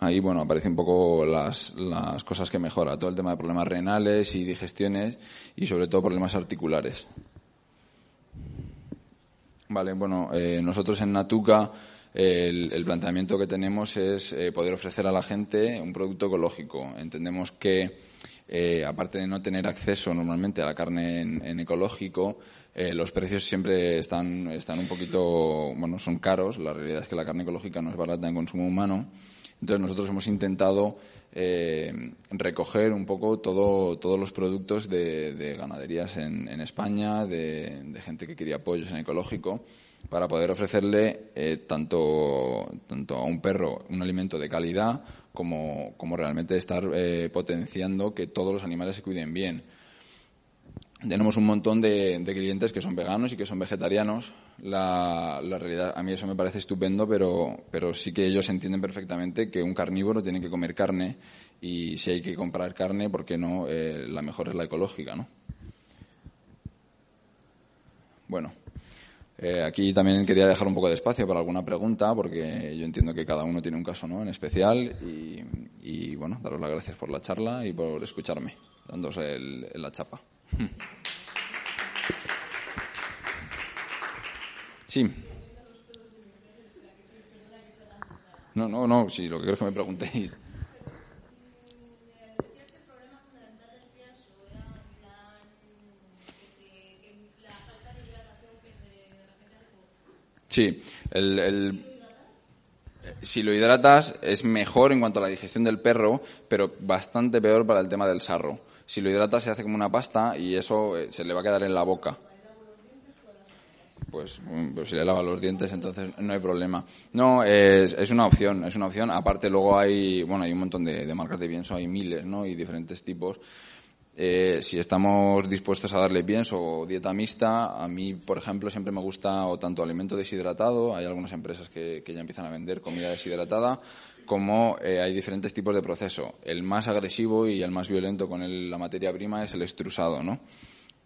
S2: Ahí, bueno, aparecen un poco las, las cosas que mejora, todo el tema de problemas renales y digestiones y sobre todo problemas articulares. Vale, bueno, eh, nosotros en Natuca el, planteamiento que tenemos es eh, poder ofrecer a la gente un producto ecológico. Entendemos que, eh, aparte de no tener acceso normalmente a la carne en, ecológico, los precios siempre están, están un poquito, bueno, son caros. La realidad es que la carne ecológica no es barata en consumo humano. Entonces nosotros hemos intentado eh, recoger un poco todo, todos los productos de, ganaderías en, España, de, gente que quería pollos en ecológico, para poder ofrecerle eh, tanto, tanto a un perro un alimento de calidad como, como realmente estar eh, potenciando que todos los animales se cuiden bien tenemos un montón de, clientes que son veganos y que son vegetarianos. La, realidad, a mí eso me parece estupendo, pero, pero sí que ellos entienden perfectamente que un carnívoro tiene que comer carne y si hay que comprar carne, ¿por qué no? Eh, la mejor es la ecológica, ¿no? Bueno, eh, aquí también quería dejar un poco de espacio para alguna pregunta, porque yo entiendo que cada uno tiene un caso ¿no? en especial. Y, bueno, daros las gracias por la charla y por escucharme, dándose la chapa. Sí. No, no, no, sí, lo que quiero que me preguntéis. Sí, el, el, si lo hidratas es mejor en cuanto a la digestión del perro, pero bastante peor para el tema del sarro. Si lo hidratas se hace como una pasta y eso eh, se le va a quedar en la boca. Pues, mm, pues, si le lava los dientes, entonces no hay problema. No, es, es, una opción, es una opción. Aparte luego hay, bueno, hay un montón de, marcas de pienso, hay miles, ¿no? Y diferentes tipos. Eh, si estamos dispuestos a darle pienso o dieta mixta, a mí, por ejemplo, siempre me gusta o tanto alimento deshidratado, hay algunas empresas que, ya empiezan a vender comida deshidratada, como eh, hay diferentes tipos de proceso. El más agresivo y el más violento con la materia prima es el extrusado, ¿no?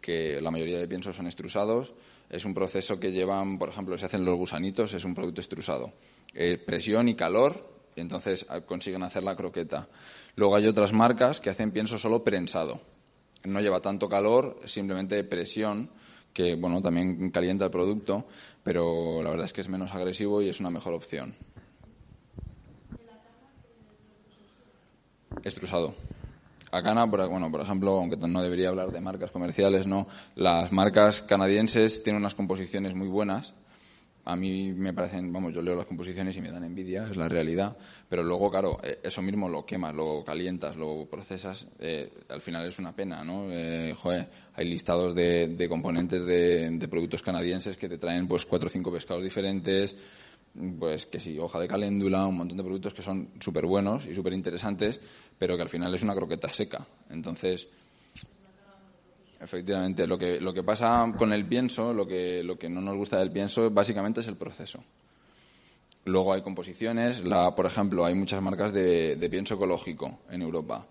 S2: que la mayoría de piensos son extrusados. Es un proceso que llevan, por ejemplo, se hacen los gusanitos, es un producto extrusado. Eh, presión y calor, y entonces ah, consiguen hacer la croqueta. Luego hay otras marcas que hacen pienso solo prensado no lleva tanto calor, simplemente presión, que bueno, también calienta el producto, pero la verdad es que es menos agresivo y es una mejor opción. Extrusado. Acana, bueno, por ejemplo, aunque no debería hablar de marcas comerciales, no, las marcas canadienses tienen unas composiciones muy buenas. A mí me parecen, vamos, yo leo las composiciones y me dan envidia, es la realidad. Pero luego, claro, eh, eso mismo lo quemas, lo calientas, lo procesas, eh, al final es una pena, ¿no? Eh, joder, hay listados de, componentes de, de, productos canadienses que te traen pues cuatro o cinco pescados diferentes, pues que sí, hoja de caléndula, un montón de productos que son súper buenos y súper interesantes, pero que al final es una croqueta seca. Entonces, efectivamente, lo que, lo que pasa con el pienso, lo que, lo que no nos gusta del pienso, básicamente es el proceso. Luego hay composiciones, la, por ejemplo, hay muchas marcas de, de pienso ecológico en Europa.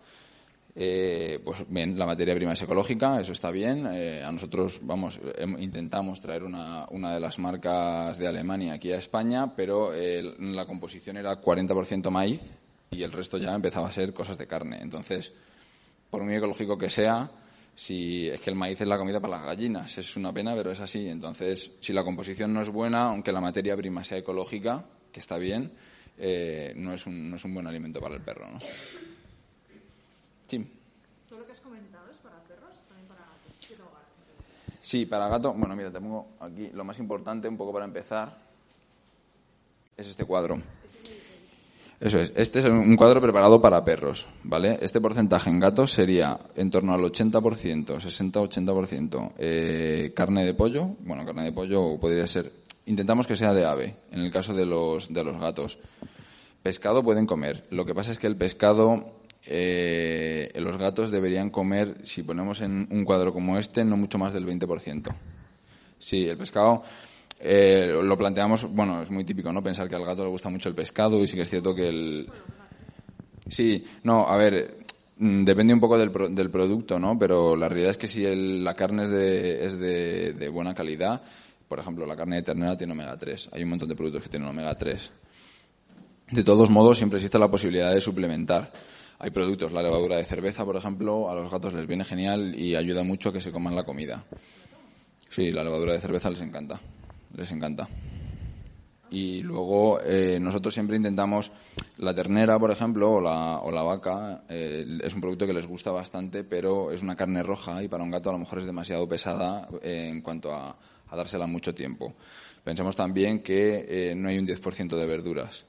S2: Eh, pues bien, la materia prima es ecológica, eso está bien. Eh, a nosotros, vamos, intentamos traer una, una, de las marcas de Alemania aquí a España, pero eh, la composición era 40% maíz y el resto ya empezaba a ser cosas de carne. Entonces, por muy ecológico que sea, si es que el maíz es la comida para las gallinas, es una pena, pero es así. Entonces, si la composición no es buena, aunque la materia prima sea ecológica, que está bien, no, es un, no es un buen alimento para el perro, ¿no?
S3: Todo lo que has comentado es para perros, también para gatos.
S2: Sí, para gato. Bueno, mira, te pongo aquí lo más importante, un poco para empezar, es este cuadro. Eso es. Este es un cuadro preparado para perros, ¿vale? Este porcentaje en gatos sería en torno al 80%, 60-80% eh, carne de pollo. Bueno, carne de pollo podría ser. Intentamos que sea de ave, en el caso de los, de los gatos. Pescado pueden comer. Lo que pasa es que el pescado eh, los gatos deberían comer, si ponemos en un cuadro como este, no mucho más del 20%. Sí, el pescado eh, lo planteamos, bueno, es muy típico, ¿no? Pensar que al gato le gusta mucho el pescado y sí que es cierto que el... Sí, no, a ver, mm, depende un poco del, del producto, ¿no? Pero la realidad es que si la carne es, de, es de, de buena calidad, por ejemplo, la carne de ternera tiene omega 3. Hay un montón de productos que tienen omega 3. De todos modos, siempre existe la posibilidad de suplementar. Hay productos, la levadura de cerveza, por ejemplo, a los gatos les viene genial y ayuda mucho a que se coman la comida. Sí, la levadura de cerveza les encanta, les encanta. Y luego eh, nosotros siempre intentamos, la ternera, por ejemplo, o la, o la vaca, eh, es un producto que les gusta bastante, pero es una carne roja y para un gato a lo mejor es demasiado pesada eh, en cuanto a, a, dársela mucho tiempo. Pensemos también que no hay un 10% de verduras.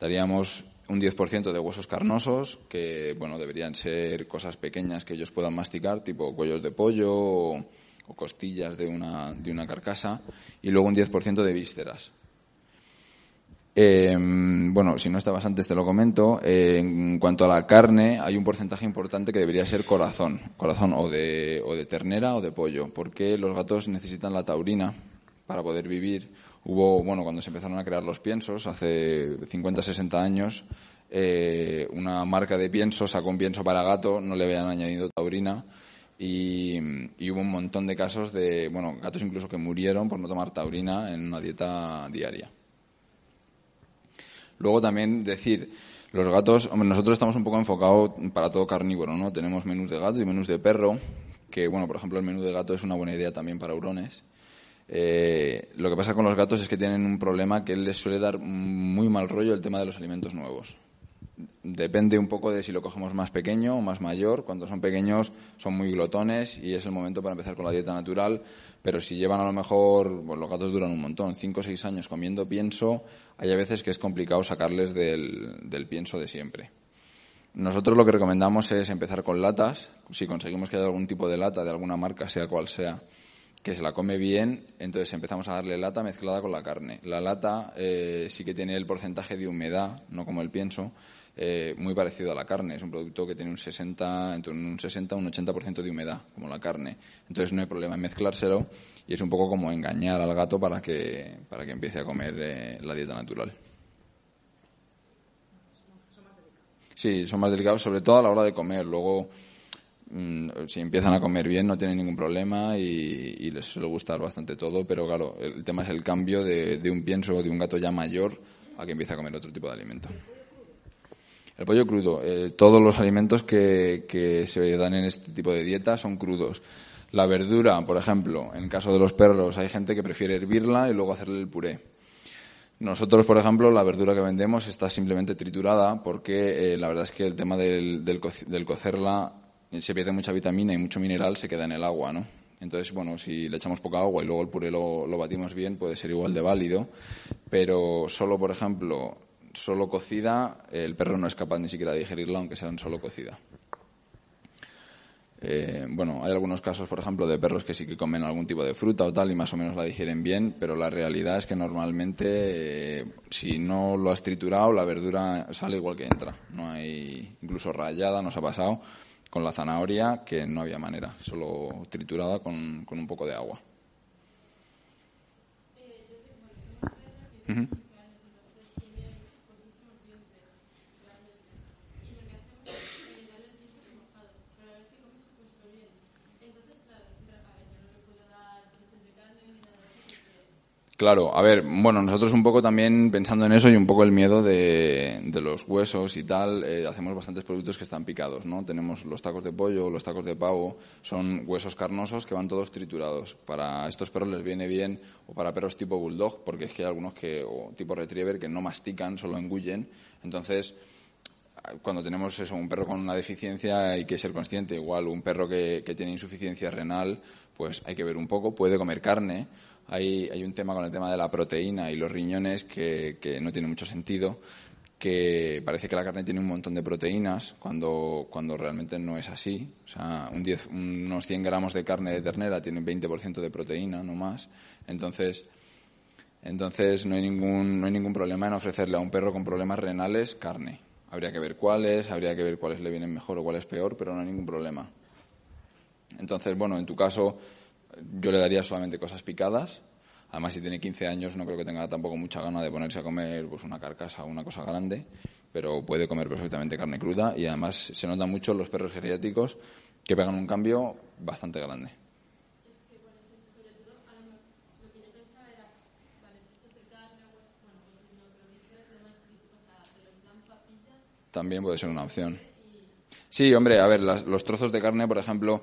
S2: Daríamos un 10% de huesos carnosos, que bueno, deberían ser cosas pequeñas que ellos puedan masticar, tipo cuellos de pollo o, costillas de una, de una carcasa, y luego un 10% de vísceras. Em, bueno, si no estabas antes te lo comento. en cuanto a la carne, hay un porcentaje importante que debería ser corazón, corazón o de, o de ternera o de pollo, porque los gatos necesitan la taurina para poder vivir Hubo, bueno, cuando se empezaron a crear los piensos, hace 50, 60 años, eh, una marca de piensos sacó un pienso para gato, no le habían añadido taurina y, hubo un montón de casos de, bueno, gatos incluso que murieron por no tomar taurina en una dieta diaria. Luego también decir, los gatos, hombre, nosotros estamos un poco enfocados para todo carnívoro, ¿no? Tenemos menús de gato y menús de perro, que, bueno, por ejemplo, el menú de gato es una buena idea también para hurones. Eh, lo que pasa con los gatos es que tienen un problema que les suele dar muy mal rollo el tema de los alimentos nuevos. Depende un poco de si lo cogemos más pequeño o más mayor. Cuando son pequeños son muy glotones y es el momento para empezar con la dieta natural. Pero si llevan a lo mejor, los gatos duran un montón, 5 o 6 años comiendo pienso, hay a veces que es complicado sacarles del, del pienso de siempre. Nosotros lo que recomendamos es empezar con latas. Si conseguimos que haya algún tipo de lata de alguna marca, sea cual sea, que se la come bien, entonces empezamos a darle lata mezclada con la carne. La lata eh, sí que tiene el porcentaje de humedad, no como el pienso, eh, muy parecido a la carne. Es un producto que tiene un 60, entre un 60 y un 80% de humedad, como la carne. Entonces no hay problema en mezclárselo y es un poco como engañar al gato para que, para que empiece a comer eh, la dieta natural. Sí, son más delicados, sobre todo a la hora de comer. Luego si empiezan a comer bien no tienen ningún problema y, les suele gustar bastante todo, pero claro, el tema es el cambio de, un pienso de un gato ya mayor a que empiece a comer otro tipo de alimento. El pollo crudo. Eh, todos los alimentos que, se dan en este tipo de dieta son crudos. La verdura, por ejemplo, en el caso de los perros, hay gente que prefiere hervirla y luego hacerle el puré. Nosotros, por ejemplo, la verdura que vendemos está simplemente triturada porque eh, la verdad es que el tema del, del, cocerla se pierde mucha vitamina y mucho mineral, se queda en el agua, ¿no? Entonces, bueno, si le echamos poca agua y luego el puré lo, batimos bien, puede ser igual de válido. Pero solo, por ejemplo, solo cocida, el perro no es capaz ni siquiera de digerirla, aunque sea solo cocida. Eh, bueno, hay algunos casos, por ejemplo, de perros que sí que comen algún tipo de fruta o tal y más o menos la digieren bien, pero la realidad es que normalmente, eh, si no lo has triturado, la verdura sale igual que entra. No hay, incluso rayada nos ha pasado con la zanahoria, que no había manera, solo triturada con, con un poco de agua. Claro, a ver, bueno, nosotros un poco también pensando en eso y un poco el miedo de, los huesos y tal, eh, hacemos bastantes productos que están picados, ¿no? Tenemos los tacos de pollo, los tacos de pavo, son huesos carnosos que van todos triturados. Para estos perros les viene bien, o para perros tipo bulldog, porque es que hay algunos que, o tipo retriever, que no mastican, solo engullen. Entonces, cuando tenemos eso, un perro con una deficiencia hay que ser consciente. Igual un perro que, que tiene insuficiencia renal, pues hay que ver un poco, puede comer carne hay, hay un tema con el tema de la proteína y los riñones que, que no tiene mucho sentido que parece que la carne tiene un montón de proteínas cuando, cuando realmente no es así. O sea, un 10, unos 100 gramos de carne de ternera tienen 20% de proteína, no más. Entonces, entonces no, hay ningún, no hay ningún problema en ofrecerle a un perro con problemas renales carne. Habría que ver cuáles, habría que ver cuáles le vienen mejor o cuáles peor, pero no hay ningún problema. Entonces, bueno, en tu caso yo le daría solamente cosas picadas. Además, si tiene 15 años, no creo que tenga tampoco mucha gana de ponerse a comer pues, una carcasa o una cosa grande, pero puede comer perfectamente carne cruda y además se nota mucho los perros geriátricos que pegan un cambio bastante grande. También puede ser una opción. Sí, hombre, a ver, los trozos de carne, por ejemplo,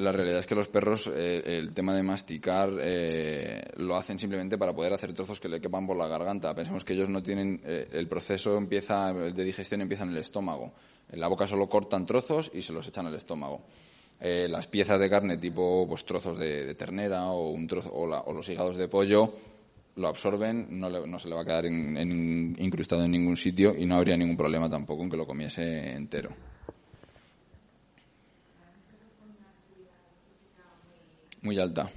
S2: la realidad es que los perros, eh, el tema de masticar, eh, lo hacen simplemente para poder hacer trozos que le quepan por la garganta. Pensemos que ellos no tienen, eh, el proceso empieza, de digestión empieza en el estómago. En la boca solo cortan trozos y se los echan al estómago. las piezas de carne, tipo pues, trozos de, ternera o, trozo, o, los hígados de pollo, lo absorben, no, no se le va a quedar incrustado en ningún sitio y no habría ningún problema tampoco en que lo comiese entero. Muy alta.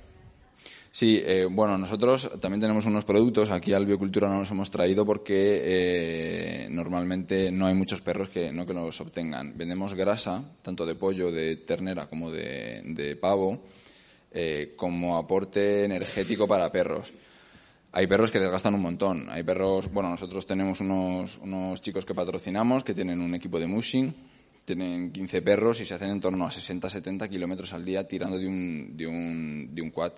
S2: Sí, eh, bueno, nosotros también tenemos unos productos. Aquí al Biocultura no los hemos traído porque eh, normalmente no hay muchos perros que no que los obtengan. Vendemos grasa, tanto de pollo, de ternera como de, pavo, eh, como aporte energético para perros. Hay perros que desgastan un montón. Hay perros, bueno, nosotros tenemos unos, unos chicos que patrocinamos que tienen un equipo de mushing tienen 15 perros y se hacen en torno a 60-70 kilómetros al día tirando de un, de, un, de un quad.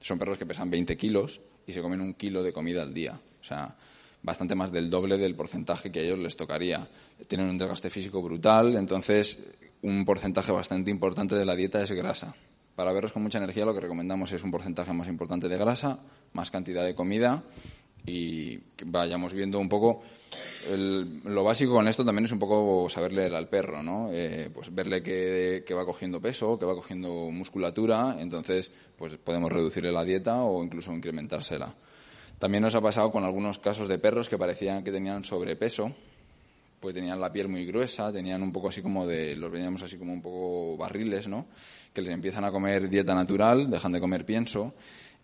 S2: Son perros que pesan 20 kilos y se comen un kilo de comida al día. O sea, bastante más del doble del porcentaje que a ellos les tocaría. Tienen un desgaste físico brutal, entonces un porcentaje bastante importante de la dieta es grasa. Para perros con mucha energía lo que recomendamos es un porcentaje más importante de grasa, más cantidad de comida y que vayamos viendo un poco lo básico con esto también es un poco saber leer al perro, ¿no? Eh, pues verle que, va cogiendo peso, que va cogiendo musculatura, entonces pues podemos reducirle la dieta o incluso incrementársela. También nos ha pasado con algunos casos de perros que parecían que tenían sobrepeso, pues tenían la piel muy gruesa, tenían un poco así como de, los veíamos así como un poco barriles, ¿no? Que les empiezan a comer dieta natural, dejan de comer pienso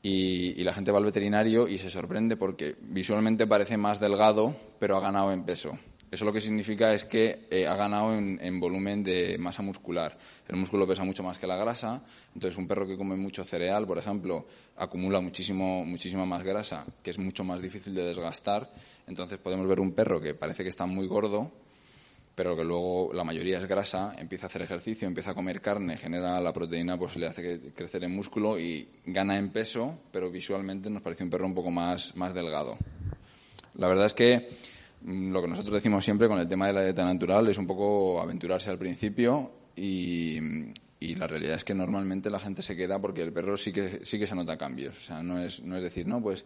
S2: y, la gente va al veterinario y se sorprende porque visualmente parece más delgado, pero ha ganado en peso. Eso lo que significa es que eh, ha ganado en, volumen de masa muscular. El músculo pesa mucho más que la grasa, entonces un perro que come mucho cereal, por ejemplo, acumula muchísimo, muchísima más grasa, que es mucho más difícil de desgastar. Entonces podemos ver un perro que parece que está muy gordo, pero que luego la mayoría es grasa, empieza a hacer ejercicio, empieza a comer carne, genera la proteína, pues le hace crecer en músculo y gana en peso, pero visualmente nos parece un perro un poco más, más delgado. La verdad es que mm, lo que nosotros decimos siempre con el tema de la dieta natural es un poco aventurarse al principio y, y la realidad es que normalmente la gente se queda porque el perro sí que, sí que se nota cambios. O sea, no es, no es decir, no, pues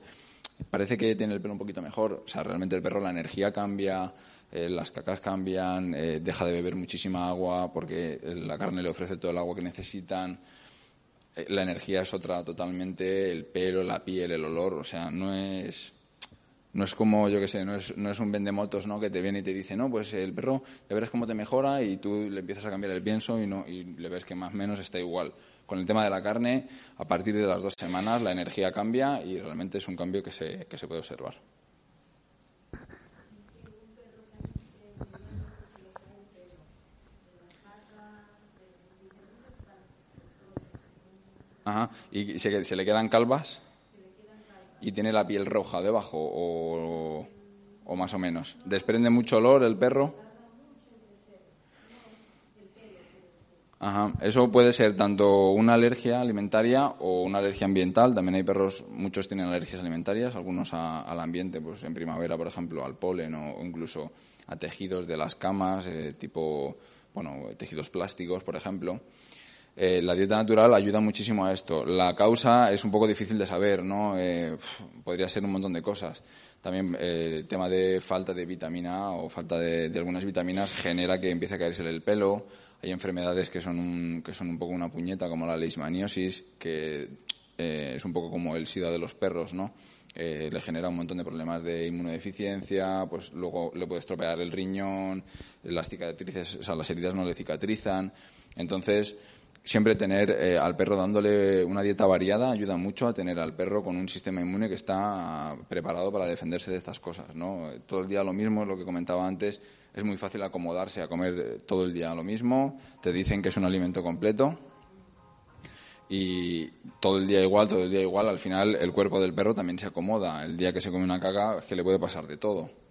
S2: parece que tiene el pelo un poquito mejor. O sea, realmente el perro, la energía cambia, eh, las cacas cambian, eh, deja de beber muchísima agua porque la carne le ofrece todo el agua que necesitan. Eh, la energía es otra totalmente, el pelo, la piel, el olor. O sea, no es no es como, yo qué sé, no es, no es un vendemotos ¿no? que te viene y te dice, no, pues el perro, ya verás cómo te mejora y tú le empiezas a cambiar el pienso y, no, y le ves que más o menos está igual. Con el tema de la carne, a partir de las dos semanas la energía cambia y realmente es un cambio que se, que se puede observar. Ajá. ¿Y se, se le quedan calvas? y tiene la piel roja debajo o, o más o menos. ¿Desprende mucho olor el perro? Ajá. Eso puede ser tanto una alergia alimentaria o una alergia ambiental. También hay perros, muchos tienen alergias alimentarias, algunos al ambiente, pues en primavera, por ejemplo, al polen o, incluso a tejidos de las camas, eh, tipo, bueno, tejidos plásticos, por ejemplo. Eh, la dieta natural ayuda muchísimo a esto. La causa es un poco difícil de saber, ¿no? Eh, podría ser un montón de cosas. También eh, el tema de falta de vitamina o falta de, algunas vitaminas genera que empiece a caerse el pelo. Hay enfermedades que son un, que son un poco una puñeta, como la leishmaniosis, que es un poco como el SIDA de los perros, ¿no? le genera un montón de problemas de inmunodeficiencia, pues luego le puede estropear el riñón, las cicatrices, o sea, las heridas no le cicatrizan. Entonces, siempre tener eh, al perro dándole una dieta variada ayuda mucho a tener al perro con un sistema inmune que está preparado para defenderse de estas cosas, ¿no? Todo el día lo mismo, lo que comentaba antes, es muy fácil acomodarse a comer eh, todo el día lo mismo, te dicen que es un alimento completo y todo el día igual, todo el día igual, al final el cuerpo del perro también se acomoda. El día que se come una caga es que le puede pasar de todo.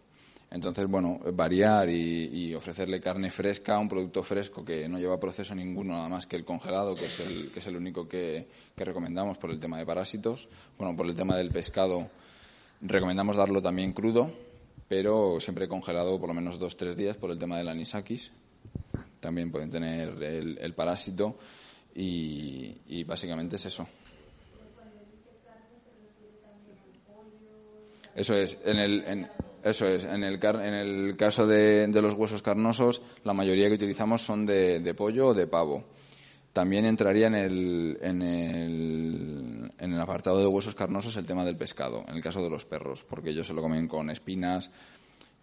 S2: Entonces, bueno, variar y, ofrecerle carne fresca, un producto fresco que no lleva proceso ninguno, nada más que el congelado, que es el, que es el único que, recomendamos por el tema de parásitos. Bueno, por el tema del pescado, recomendamos darlo también crudo, pero siempre congelado por lo menos dos tres días por el tema del anisakis. También pueden tener el, parásito y, básicamente es eso. Eso es. En el, eso es, en el, en el caso de, los huesos carnosos, la mayoría que utilizamos son de, pollo o de pavo. También entraría en el, en, el, en el apartado de huesos carnosos el tema del pescado, en el caso de los perros, porque ellos se lo comen con espinas.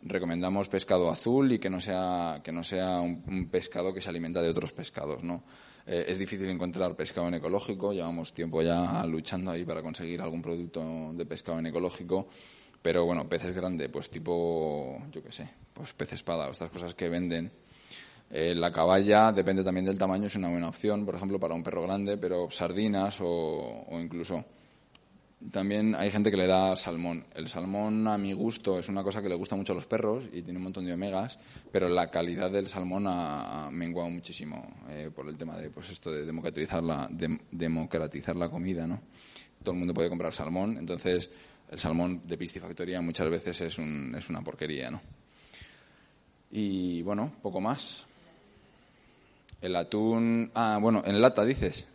S2: Recomendamos pescado azul y que no sea, que no sea un, pescado que se alimenta de otros pescados, ¿no? Eh, es difícil encontrar pescado en ecológico, llevamos tiempo ya luchando ahí para conseguir algún producto de pescado en ecológico pero bueno, peces grandes, pues tipo, yo qué sé, pues pez espada o estas cosas que venden. Eh, la caballa, depende también del tamaño, es una buena opción, por ejemplo, para un perro grande, pero sardinas o, incluso también hay gente que le da salmón. El salmón, a mi gusto, es una cosa que le gusta mucho a los perros y tiene un montón de omegas, pero la calidad del salmón ha, menguado muchísimo eh, por el tema de, pues esto de democratizar la, democratizar la comida, ¿no? Todo el mundo puede comprar salmón, entonces el salmón de piscifactoría muchas veces es, un, es una porquería, ¿no? Y bueno, poco más. El atún. Ah, bueno, en lata dices.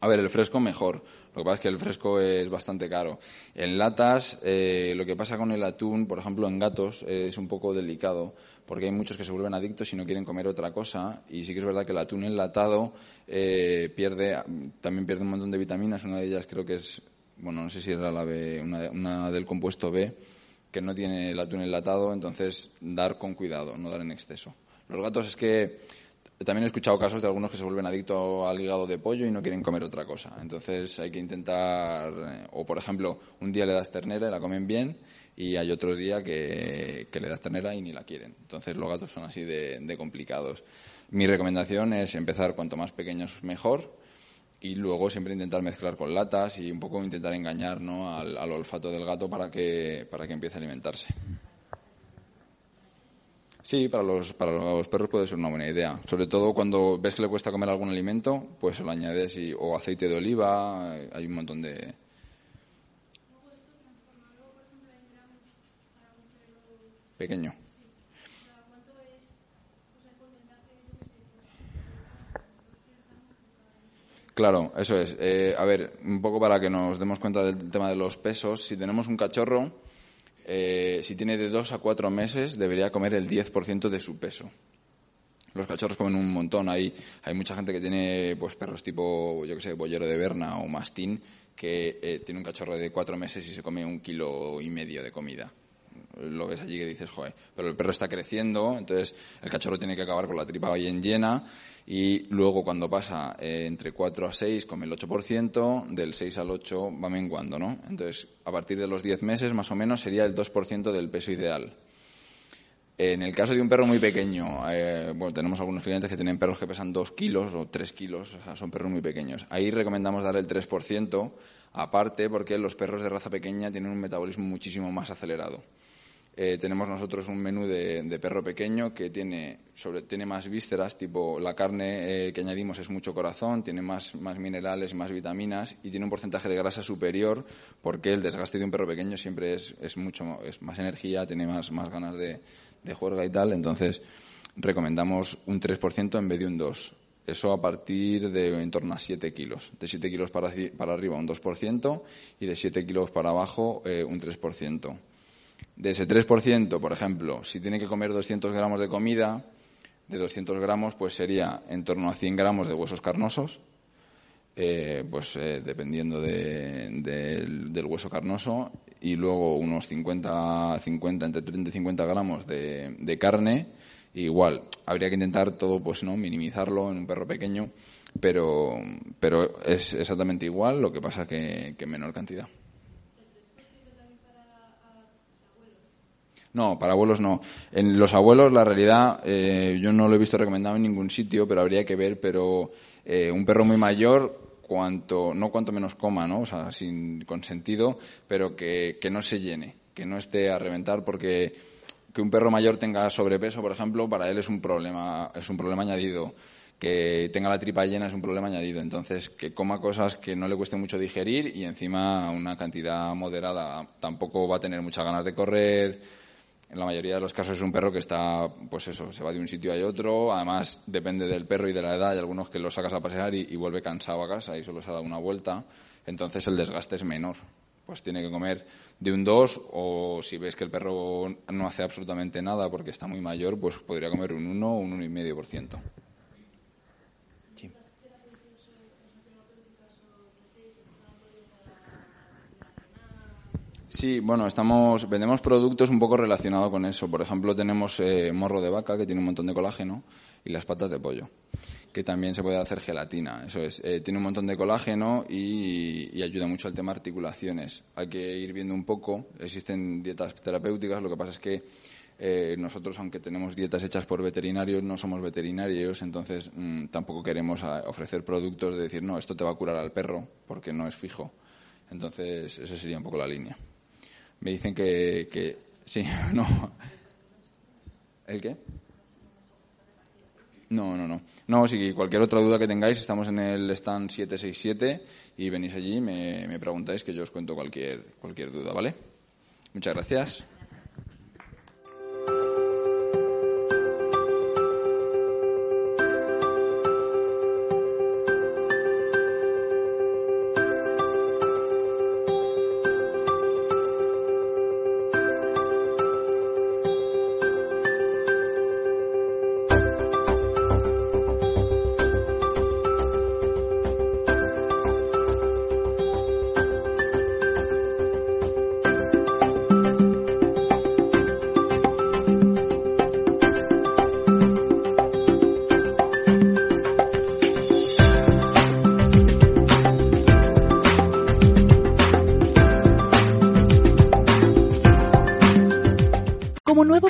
S2: A ver, el fresco mejor. Lo que pasa es que el fresco es bastante caro. En latas, eh, lo que pasa con el atún, por ejemplo, en gatos, es un poco delicado, porque hay muchos que se vuelven adictos y no quieren comer otra cosa. Y sí que es verdad que el atún enlatado eh, pierde, también pierde un montón de vitaminas. Una de ellas creo que es bueno, no sé si era la B, una, del compuesto B, que no tiene el atún enlatado, entonces dar con cuidado, no dar en exceso. Los gatos es que también he escuchado casos de algunos que se vuelven adictos al hígado de pollo y no quieren comer otra cosa. Entonces hay que intentar, eh, o por ejemplo, un día le das ternera y la comen bien y hay otro día que, le das ternera y ni la quieren. Entonces los gatos son así de complicados. Mi recomendación es empezar cuanto más pequeños mejor y luego siempre intentar mezclar con latas y un poco intentar engañar ¿no? al, olfato del gato para que, para que empiece a alimentarse. Sí, para los, para los perros puede ser una buena idea. Sobre todo cuando ves que le cuesta comer algún alimento, pues se lo añades y, o aceite de oliva, hay un montón de... Pequeño. Claro, eso es. Eh, a ver, un poco para que nos demos cuenta del tema de los pesos. Si tenemos un cachorro, eh, si tiene de dos a cuatro meses, debería comer el 10% de su peso. Los cachorros comen un montón. Hay, hay mucha gente que tiene pues perros tipo, yo que sé, bollero de Berna o mastín, que eh, tiene un cachorro de cuatro meses y se come un kilo y medio de comida lo ves allí que dices, joder, pero el perro está creciendo, entonces el cachorro tiene que acabar con la tripa bien llena y luego cuando pasa eh, entre 4 a 6 come el 8%, del 6 al 8 va menguando, ¿no? Entonces, a partir de los 10 meses más o menos sería el 2% del peso ideal. En el caso de un perro muy pequeño, eh, bueno, tenemos algunos clientes que tienen perros que pesan 2 kilos o 3 kilos, o sea, son perros muy pequeños. Ahí recomendamos dar el 3%, aparte porque los perros de raza pequeña tienen un metabolismo muchísimo más acelerado. Eh, tenemos nosotros un menú de, perro pequeño que tiene, sobre, tiene más vísceras, tipo la carne eh, que añadimos es mucho corazón, tiene más, más minerales, más vitaminas y tiene un porcentaje de grasa superior porque el desgaste de un perro pequeño siempre es, es mucho es más energía, tiene más, más ganas de, de juerga y tal. Entonces, recomendamos un 3% en vez de un 2%. Eso a partir de en torno a 7 kilos. De 7 kilos para, para arriba un 2% y de 7 kilos para abajo eh, un 3% de ese 3%, por ejemplo, si tiene que comer 200 gramos de comida, de 200 gramos, pues sería en torno a 100 gramos de huesos carnosos, eh, pues eh, dependiendo del, hueso carnoso, y luego unos 50, 50 entre 30 y 50 gramos de, carne. Igual, habría que intentar todo, pues no, minimizarlo en un perro pequeño, pero, pero es exactamente igual, lo que pasa que, que en menor cantidad. No, para abuelos no. En los abuelos, la realidad, eh, yo no lo he visto recomendado en ningún sitio, pero habría que ver. Pero eh, un perro muy mayor, cuanto, no cuanto menos coma, ¿no? O sea, sin consentido, pero que, que no se llene, que no esté a reventar, porque que un perro mayor tenga sobrepeso, por ejemplo, para él es un problema, es un problema añadido. Que tenga la tripa llena es un problema añadido. Entonces, que coma cosas que no le cueste mucho digerir y encima una cantidad moderada. Tampoco va a tener muchas ganas de correr en la mayoría de los casos es un perro que está, pues eso, se va de un sitio a otro. Además, depende del perro y de la edad. Hay algunos que lo sacas a pasear y, vuelve cansado a casa y solo se ha dado una vuelta. Entonces el desgaste es menor. Pues tiene que comer de un 2 o si ves que el perro no hace absolutamente nada porque está muy mayor, pues podría comer un 1 o un 1,5%. Sí, bueno, estamos vendemos productos un poco relacionados con eso. Por ejemplo, tenemos eh, morro de vaca que tiene un montón de colágeno y las patas de pollo, que también se puede hacer gelatina. Eso es, eh, tiene un montón de colágeno y, ayuda mucho al tema articulaciones. Hay que ir viendo un poco. Existen dietas terapéuticas. Lo que pasa es que eh, nosotros, aunque tenemos dietas hechas por veterinarios, no somos veterinarios, entonces mm, tampoco queremos ofrecer productos de decir, no, esto te va a curar al perro, porque no es fijo. Entonces, esa sería un poco la línea. Me dicen que, que sí, no. ¿El qué? No, no, no. No, si cualquier otra duda que tengáis, estamos en el stand 767 y venís allí me, me preguntáis que yo os cuento cualquier, cualquier duda, ¿vale? Muchas gracias.